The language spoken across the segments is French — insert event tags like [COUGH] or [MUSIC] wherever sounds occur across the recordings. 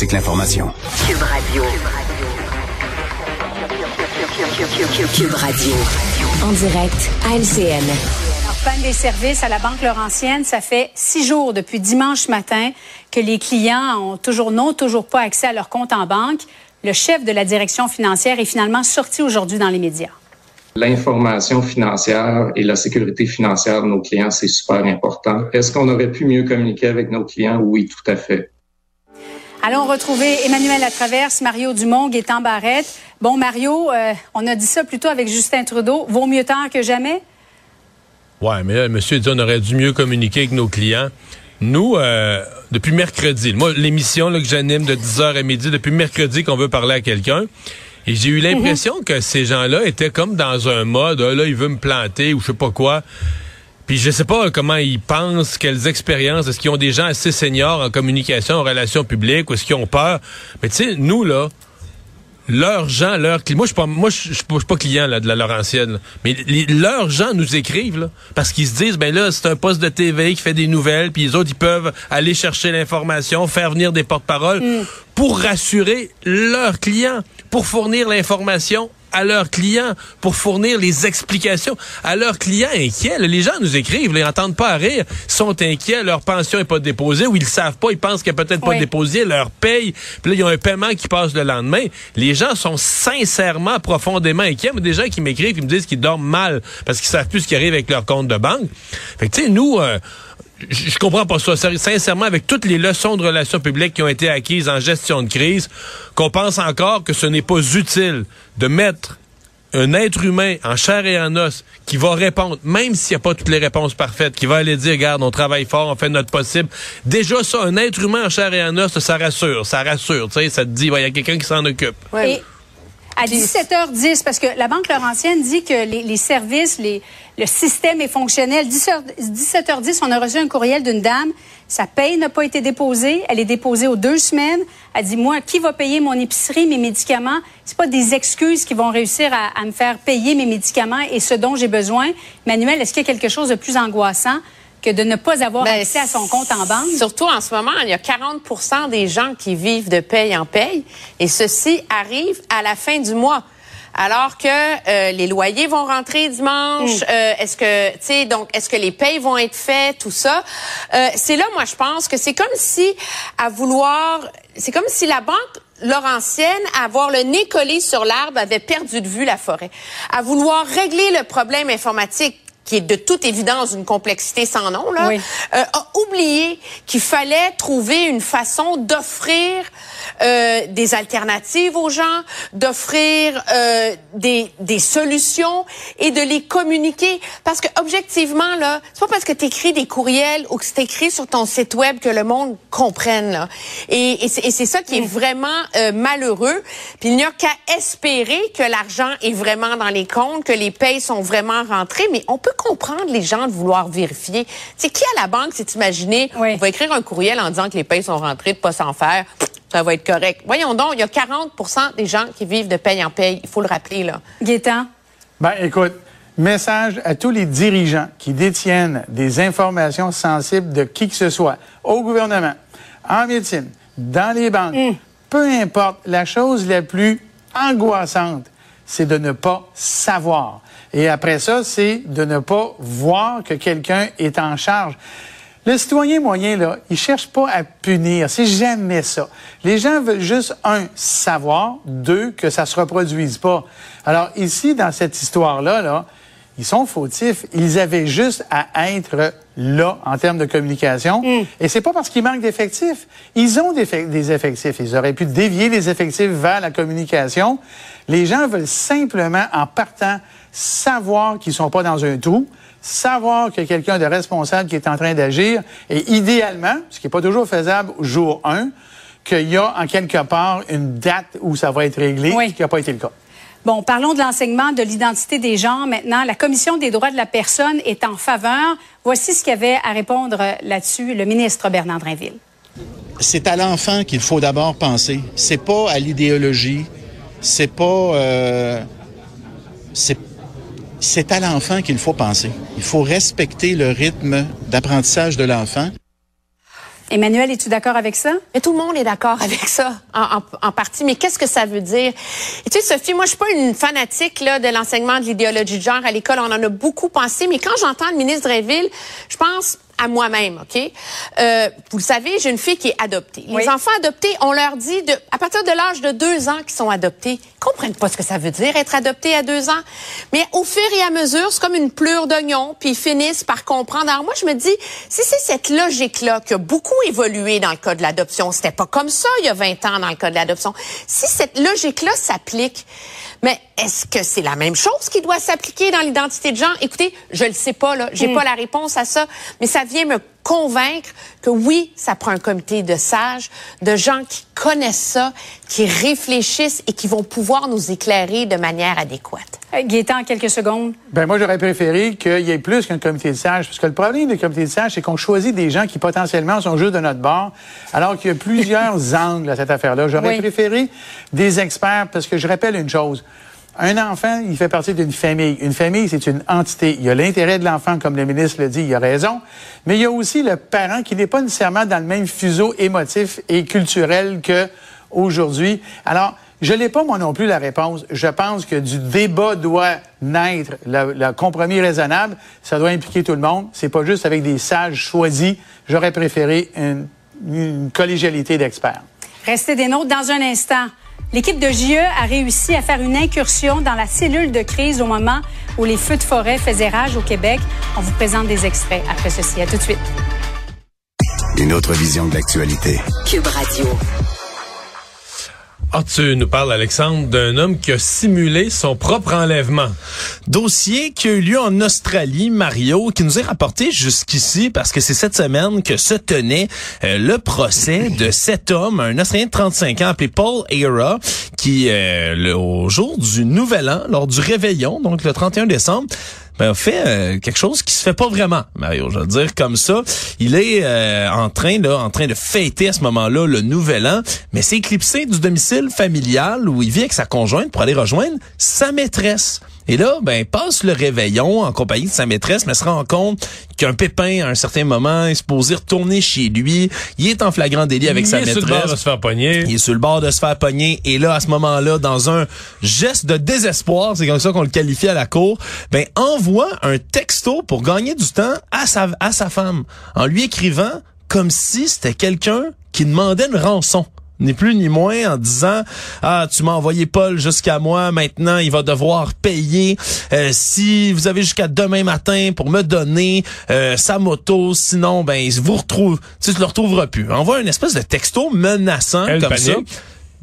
décortique l'information. Cube Radio. Cube Radio. En direct à LCN. Panne des services à la Banque Laurentienne, ça fait six jours depuis dimanche matin que les clients ont toujours non, toujours pas accès à leur compte en banque. Le chef de la direction financière est finalement sorti aujourd'hui dans les médias. L'information financière et la sécurité financière de nos clients, c'est super important. Est-ce qu'on aurait pu mieux communiquer avec nos clients? Oui, tout à fait. Allons retrouver Emmanuel Latraverse, Mario Dumont, Gaétan Barrette. Bon, Mario, euh, on a dit ça plutôt avec Justin Trudeau. Vaut mieux tard que jamais? Ouais, mais là, monsieur dit on aurait dû mieux communiquer avec nos clients. Nous, euh, depuis mercredi, moi, l'émission que j'anime de 10h à midi, depuis mercredi qu'on veut parler à quelqu'un, et j'ai eu l'impression mhm. que ces gens-là étaient comme dans un mode, ah, là, il veut me planter ou je sais pas quoi. Puis je sais pas comment ils pensent, quelles expériences, est-ce qu'ils ont des gens assez seniors en communication, en relations publiques, ou est-ce qu'ils ont peur? Mais tu sais, nous, là, leurs gens, leurs clients. Moi, je suis pas, moi, je suis pas, client là, de la Laurentienne, mais leurs gens nous écrivent là, parce qu'ils se disent, ben là, c'est un poste de TV qui fait des nouvelles, puis les autres, ils peuvent aller chercher l'information, faire venir des porte-paroles mm. pour rassurer leurs clients, pour fournir l'information à leurs clients pour fournir les explications à leurs clients inquiets. Les gens nous écrivent, ils n'entendent pas à rire, sont inquiets, leur pension n'est pas déposée ou ils savent pas, ils pensent qu'elle peut-être pas déposée, leur paye, puis là, ils ont un paiement qui passe le lendemain. Les gens sont sincèrement, profondément inquiets. Mais des gens qui m'écrivent, qui me disent qu'ils dorment mal parce qu'ils savent plus ce qui arrive avec leur compte de banque. Fait que, tu sais, nous... Euh, je, comprends pas ça. Sincèrement, avec toutes les leçons de relations publiques qui ont été acquises en gestion de crise, qu'on pense encore que ce n'est pas utile de mettre un être humain en chair et en os qui va répondre, même s'il n'y a pas toutes les réponses parfaites, qui va aller dire, regarde, on travaille fort, on fait notre possible. Déjà, ça, un être humain en chair et en os, ça rassure, ça rassure, tu sais, ça te dit, il y a quelqu'un qui s'en occupe. Et à 17h10, parce que la Banque Laurentienne dit que les, services, les, le système est fonctionnel. 17h10, on a reçu un courriel d'une dame. Sa paye n'a pas été déposée. Elle est déposée aux deux semaines. Elle dit, moi, qui va payer mon épicerie, mes médicaments? C'est pas des excuses qui vont réussir à, à me faire payer mes médicaments et ce dont j'ai besoin. Manuel, est-ce qu'il y a quelque chose de plus angoissant? Que de ne pas avoir ben, accès à son compte en banque. Surtout en ce moment, il y a 40% des gens qui vivent de paye en paye et ceci arrive à la fin du mois. Alors que euh, les loyers vont rentrer dimanche, mm. euh, est-ce que tu sais donc est-ce que les payes vont être faites tout ça? Euh, c'est là moi je pense que c'est comme si à vouloir c'est comme si la banque Laurentienne, à avoir le nez collé sur l'arbre, avait perdu de vue la forêt. À vouloir régler le problème informatique qui est de toute évidence une complexité sans nom, là, euh, a oublié qu'il fallait trouver une façon d'offrir euh, des alternatives aux gens, d'offrir euh, des, des solutions et de les communiquer. Parce que objectivement, là, c'est pas parce que tu écris des courriels ou que c'est écrit sur ton site web que le monde comprenne. Là. Et, et c'est ça qui est vraiment euh, malheureux. Puis il n'y a qu'à espérer que l'argent est vraiment dans les comptes, que les payes sont vraiment rentrées. Mais on peut comprendre les gens de vouloir vérifier. C'est qui à la banque s'est imaginé on va écrire un courriel en disant que les payes sont rentrées, de pas s'en faire ça va être correct. Voyons donc, il y a 40% des gens qui vivent de paye en paye. Il faut le rappeler, là. Gaétan? Ben, écoute, message à tous les dirigeants qui détiennent des informations sensibles de qui que ce soit, au gouvernement, en médecine, dans les banques, hmm. peu importe, la chose la plus angoissante, c'est de ne pas savoir. Et après ça, c'est de ne pas voir que quelqu'un est en charge. Le citoyen moyen, là, il cherche pas à punir. C'est jamais ça. Les gens veulent juste, un, savoir, deux, que ça se reproduise pas. Alors, ici, dans cette histoire-là, là, ils sont fautifs. Ils avaient juste à être là en termes de communication. Mm. Et c'est pas parce qu'ils manquent d'effectifs. Ils ont des, des, effectifs. Ils auraient pu dévier les effectifs vers la communication. Les gens veulent simplement, en partant, savoir qu'ils sont pas dans un trou, savoir qu'il y a quelqu'un de responsable qui est en train d'agir et idéalement, ce qui n'est pas toujours faisable jour 1, qu'il y a en quelque part une date où ça va être réglé, ce qui n'a pas été le cas. Bon, parlons de l'enseignement de l'identité des gens maintenant. La Commission des droits de la personne est en faveur. Voici ce qu'avait à répondre là-dessus le ministre Bernard Drinville. C'est à l'enfant qu'il faut d'abord penser. C'est pas à l'idéologie. C'est pas. Euh, c'est c'est à l'enfant qu'il faut penser. Il faut respecter le rythme d'apprentissage de l'enfant. Emmanuel, es-tu d'accord avec ça? Mais tout le monde est d'accord avec ça, en, en, partie. Mais qu'est-ce que ça veut dire? Et tu sais, Sophie, moi, je suis pas une fanatique là, de l'enseignement de l'idéologie de genre à l'école. On en a beaucoup pensé. Mais quand j'entends le ministre Dreyville, je pense à moi-même, OK? Euh, vous le savez, j'ai une fille qui est adoptée. Les enfants adoptés, on leur dit, de, à partir de l'âge de deux ans qu'ils sont adoptés, ils comprennent pas ce que ça veut dire être adopté à deux ans. Mais au fur et à mesure, c'est comme une pleure d'oignon, puis ils finissent par comprendre. Alors moi, je me dis, si c'est cette logique-là qui a beaucoup évolué dans le cas de l'adoption, c'était pas comme ça il y a 20 ans dans le cas de l'adoption. Si cette logique-là s'applique, mais est-ce que c'est la même chose qui doit s'appliquer dans l'identité de genre? Écoutez, je le sais pas, là. J'ai hmm. pas la réponse à ça, mais ça vient me convaincre que oui, ça prend un comité de sages, de gens qui connaissent ça, qui réfléchissent et qui vont pouvoir nous éclairer de manière adéquate. Gaétan, en quelques secondes. Ben moi, j'aurais préféré qu'il y ait plus qu'un comité de sages, parce que le problème du comité de sages, c'est qu'on choisit des gens qui potentiellement sont juste de notre bord, alors qu'il y a plusieurs [LAUGHS] angles à cette affaire-là. J'aurais préféré des experts, parce que je rappelle une chose. Un enfant, il fait partie d'une famille. Une famille, c'est une entité. Il y a l'intérêt de l'enfant, comme le ministre le dit, il a raison. Mais il y a aussi le parent qui n'est pas nécessairement dans le même fuseau émotif et culturel que aujourd'hui. Alors, je n'ai pas, moi non plus, la réponse. Je pense que du débat doit naître le, compromis raisonnable. Ça doit impliquer tout le monde. C'est pas juste avec des sages choisis. J'aurais préféré une, une collégialité d'experts. Restez des nôtres dans un instant. L'équipe de JE a réussi à faire une incursion dans la cellule de crise au moment où les feux de forêt faisaient rage au Québec. On vous présente des extraits après ceci. À tout de suite. Une autre vision de l'actualité. Cube Radio. Ah, tu nous parles, Alexandre, d'un homme qui a simulé son propre enlèvement? Dossier qui a eu lieu en Australie, Mario, qui nous est rapporté jusqu'ici parce que c'est cette semaine que se tenait euh, le procès de cet homme, un Australien de 35 ans appelé Paul Era, qui, euh, le, au jour du Nouvel An, lors du réveillon, donc le 31 décembre, ben, fait euh, quelque chose qui se fait pas vraiment, Mario. Je veux dire comme ça. Il est euh, en train là, en train de fêter à ce moment-là le Nouvel An, mais c'est éclipsé du domicile familial où il vit avec sa conjointe pour aller rejoindre sa maîtresse. Et là, ben, passe le réveillon en compagnie de sa maîtresse, mais se rend compte qu'un pépin, à un certain moment, est supposé retourner chez lui. Il est en flagrant délit avec sa maîtresse. Il est sur le bord de se faire pogner. Il est sur le bord de se faire pogner. Et là, à ce moment-là, dans un geste de désespoir, c'est comme ça qu'on le qualifie à la cour, ben, envoie un texto pour gagner du temps à sa, à sa femme, en lui écrivant comme si c'était quelqu'un qui demandait une rançon ni plus ni moins, en disant ah tu m'as envoyé Paul jusqu'à moi, maintenant il va devoir payer. Euh, si vous avez jusqu'à demain matin pour me donner euh, sa moto, sinon ben vous retrouve, tu le retrouveras plus. Envoie une espèce de texto menaçant comme ça.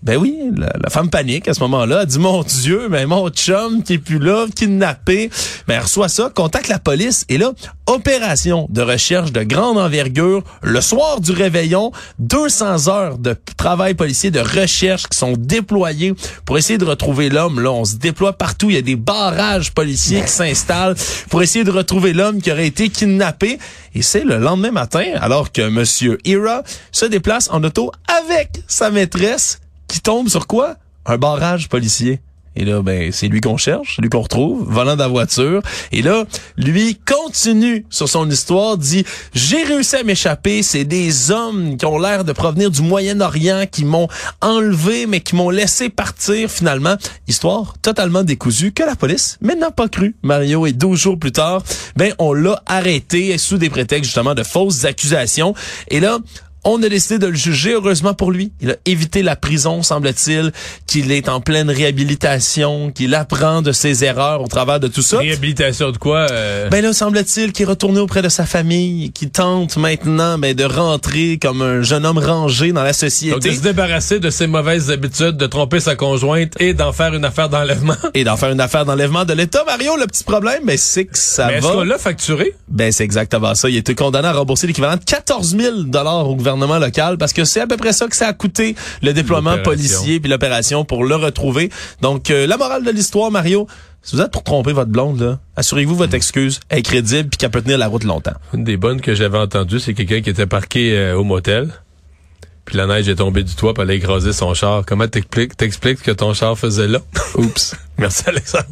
Ben oui, la, femme panique à ce moment-là. Elle dit, mon Dieu, mais mon chum qui est plus là, kidnappé. Ben, elle reçoit ça, contacte la police. Et là, opération de recherche de grande envergure. Le soir du réveillon, 200 heures de travail policier, de recherche qui sont déployés pour essayer de retrouver l'homme. Là, on se déploie partout. Il y a des barrages policiers qui s'installent pour essayer de retrouver l'homme qui aurait été kidnappé. Et c'est le lendemain matin, alors que Monsieur Ira se déplace en auto avec sa maîtresse qui tombe sur quoi? Un barrage policier. Et là, ben, c'est lui qu'on cherche, lui qu'on retrouve, volant de la voiture. Et là, lui continue sur son histoire, dit, j'ai réussi à m'échapper, c'est des hommes qui ont l'air de provenir du Moyen-Orient, qui m'ont enlevé, mais qui m'ont laissé partir finalement. Histoire totalement décousue que la police, mais n'a pas cru. Mario, et 12 jours plus tard, ben, on l'a arrêté sous des prétextes justement de fausses accusations. Et là, on a décidé de le juger, heureusement pour lui. Il a évité la prison, semble-t-il, qu'il est en pleine réhabilitation, qu'il apprend de ses erreurs au travers de tout ça. Réhabilitation de quoi? Euh? Ben là, semble-t-il qu'il est retourné auprès de sa famille, qu'il tente maintenant ben, de rentrer comme un jeune homme rangé dans la société. Donc de se débarrasser de ses mauvaises habitudes, de tromper sa conjointe et d'en faire une affaire d'enlèvement. Et d'en faire une affaire d'enlèvement de l'État. Mario, le petit problème, ben, c'est que ça Mais va... est-ce qu'on l'a facturé? Ben c'est exactement ça. Il a été condamné à rembourser l'équivalent de 14 000 au gouvernement local parce que c'est à peu près ça que ça a coûté le déploiement policier puis l'opération pour le retrouver. Donc euh, la morale de l'histoire Mario, si vous êtes pour tromper votre blonde là, assurez-vous votre excuse est crédible puis qu'elle peut tenir la route longtemps. Une des bonnes que j'avais entendues, c'est quelqu'un qui était parqué euh, au motel. Puis la neige est tombée du toit pour aller écraser son char. Comment t'expliques t'expliques que ton char faisait là? Oups. [LAUGHS] Merci Alexandre.